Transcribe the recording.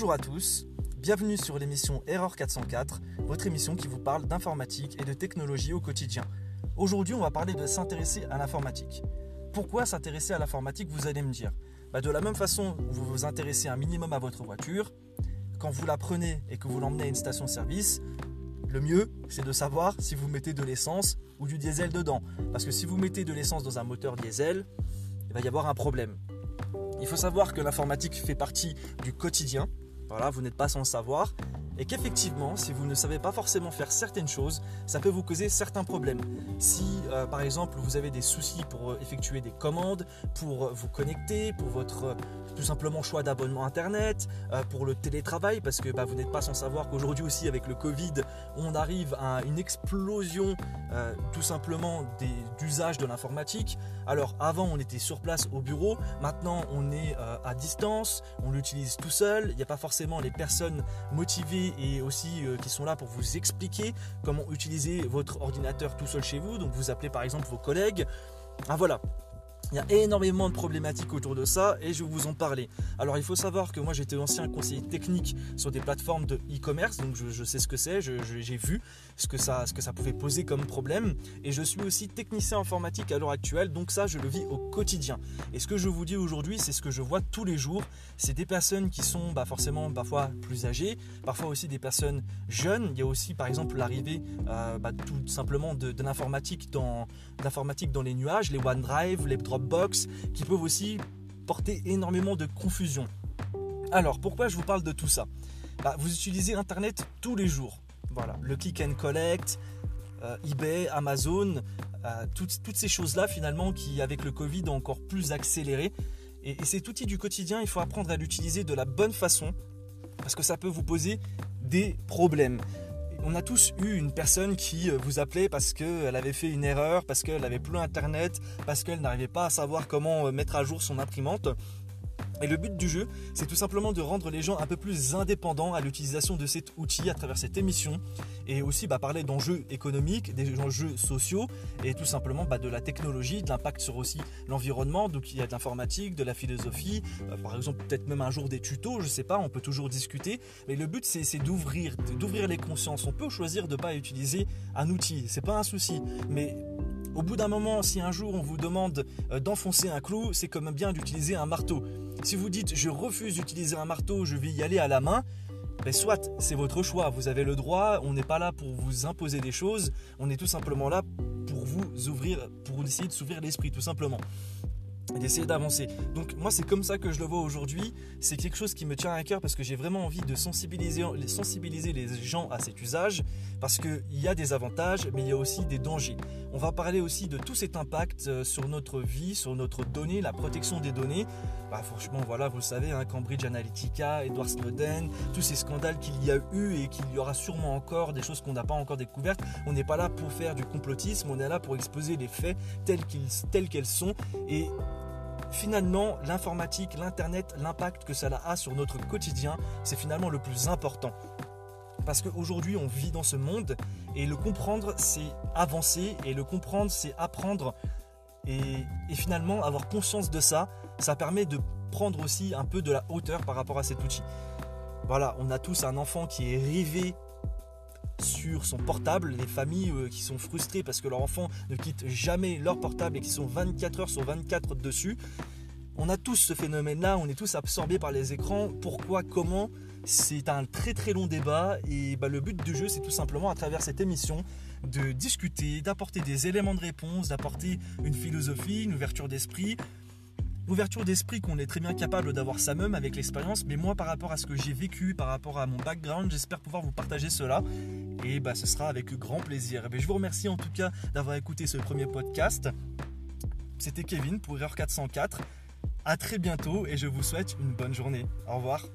Bonjour à tous, bienvenue sur l'émission Erreur 404, votre émission qui vous parle d'informatique et de technologie au quotidien. Aujourd'hui, on va parler de s'intéresser à l'informatique. Pourquoi s'intéresser à l'informatique, vous allez me dire? Bah, De la même façon, vous vous intéressez un minimum à votre voiture, quand vous la prenez et que vous l'emmenez à une station-service, le mieux, c'est de savoir si vous mettez de l'essence ou du diesel dedans. Parce que si vous mettez de l'essence dans un moteur diesel, il va y avoir un problème. Il faut savoir que l'informatique fait partie du quotidien. Voilà, vous n'êtes pas sans savoir et qu'effectivement, si vous ne savez pas forcément faire certaines choses, ça peut vous causer certains problèmes. Si euh, par exemple vous avez des soucis pour euh, effectuer des commandes, pour euh, vous connecter, pour votre tout simplement choix d'abonnement internet, pour le télétravail, parce que bah, vous n'êtes pas sans savoir qu'aujourd'hui aussi avec le Covid, on arrive à une explosion tout simplement d'usage de l'informatique. Alors avant on était sur place au bureau, maintenant on est à distance, on l'utilise tout seul, il n'y a pas forcément les personnes motivées et aussi euh, qui sont là pour vous expliquer comment utiliser votre ordinateur tout seul chez vous. Donc vous appelez par exemple vos collègues. Ah voilà, il y a énormément de problématiques autour de ça et je vais vous en parler. Alors il faut savoir que moi j'étais ancien conseiller technique sur des plateformes de e-commerce, donc je, sais ce que c'est, j'ai vu ce que, ça, ce que ça pouvait poser comme problème et je suis aussi technicien informatique à l'heure actuelle, donc ça je le vis au quotidien. Et ce que je vous dis aujourd'hui, c'est ce que je vois tous les jours, c'est des personnes qui sont bah, forcément parfois plus âgées, parfois aussi des personnes jeunes. Il y a aussi par exemple l'arrivée euh, bah, tout simplement de, l'informatique dans, dans les nuages, les OneDrive, les Drop box qui peuvent aussi porter énormément de confusion. Alors, pourquoi je vous parle de tout ça? Bah, Vous utilisez Internet tous les jours. Voilà, le click and collect, euh, eBay, Amazon, euh, toutes, toutes, ces choses-là finalement qui, avec le Covid, ont encore plus accéléré. Et cet outil du quotidien, il faut apprendre à l'utiliser de la bonne façon parce que ça peut vous poser des problèmes on a tous eu une personne qui euh, vous appelait parce qu'elle avait fait une erreur, parce qu'elle n'avait plus Internet, parce qu'elle n'arrivait pas à savoir comment euh, mettre à jour son imprimante. Et le but du jeu, c'est tout simplement de rendre les gens un peu plus indépendants à l'utilisation de cet outil à travers cette émission et aussi bah, parler d'enjeux économiques, des enjeux sociaux et tout simplement bah, de la technologie, de l'impact sur aussi l'environnement. Donc il y a de l'informatique, de la philosophie, euh, par exemple peut-être même un jour des tutos, je sais pas, on peut toujours discuter. Mais le but c'est d'ouvrir, d'ouvrir les consciences. On peut choisir de ne pas utiliser un outil, c'est pas un souci. Mais au bout d'un moment, si un jour on vous demande euh, d'enfoncer un clou, c'est quand même bien d'utiliser un marteau. Si vous dites je refuse d'utiliser un marteau, je vais y aller à la main, ben soit c'est votre choix, vous avez le droit, on n'est pas là pour vous imposer des choses, on est tout simplement là pour vous ouvrir, pour essayer de s'ouvrir l'esprit tout simplement d'essayer d'avancer. Donc moi c'est comme ça que je le vois aujourd'hui, c'est quelque chose qui me tient à cœur parce que j'ai vraiment envie de sensibiliser, sensibiliser les gens à cet usage parce qu'il y a des avantages mais il y a aussi des dangers. On va parler aussi de tout cet impact euh, sur notre vie, sur notre donnée, la protection des données. Bah, franchement voilà, vous le savez, hein, Cambridge Analytica, Edward Snowden, tous ces scandales qu'il y a eu et qu'il y aura sûrement encore, des choses qu'on n'a pas encore découvertes. On n'est pas là pour faire du complotisme, on est là pour exposer les faits tels qu'ils, sont et finalement, l'informatique, l'Internet, l'impact que ça a sur notre quotidien, c'est finalement le plus important. Parce qu'aujourd'hui, on vit dans ce monde et le comprendre, c'est avancer et le comprendre, c'est apprendre. Et, finalement, avoir conscience de ça, ça permet de prendre aussi un peu de la hauteur par rapport à cet outil. Voilà, on a tous un enfant qui est rivé sur son portable, les familles euh, qui sont frustrées parce que leur enfant ne quitte jamais leur portable et qui sont 24 heures sur 24 dessus. On a tous ce phénomène-là, on est tous absorbés par les écrans. Pourquoi Comment? C'est un très très long débat et bah, le but du jeu c'est tout simplement à travers cette émission de discuter, d'apporter des éléments de réponse, d'apporter une philosophie, une ouverture d'esprit, ouverture d'esprit qu'on est très bien capable d'avoir ça même avec l'expérience, mais moi par rapport à ce que j'ai vécu, par rapport à mon background, j'espère pouvoir vous partager cela. Et bah, ce sera avec grand plaisir. Et eh je vous remercie en tout cas d'avoir écouté ce premier podcast. C'était Kevin pour Erreur 404. A très bientôt et je vous souhaite une bonne journée. Au revoir.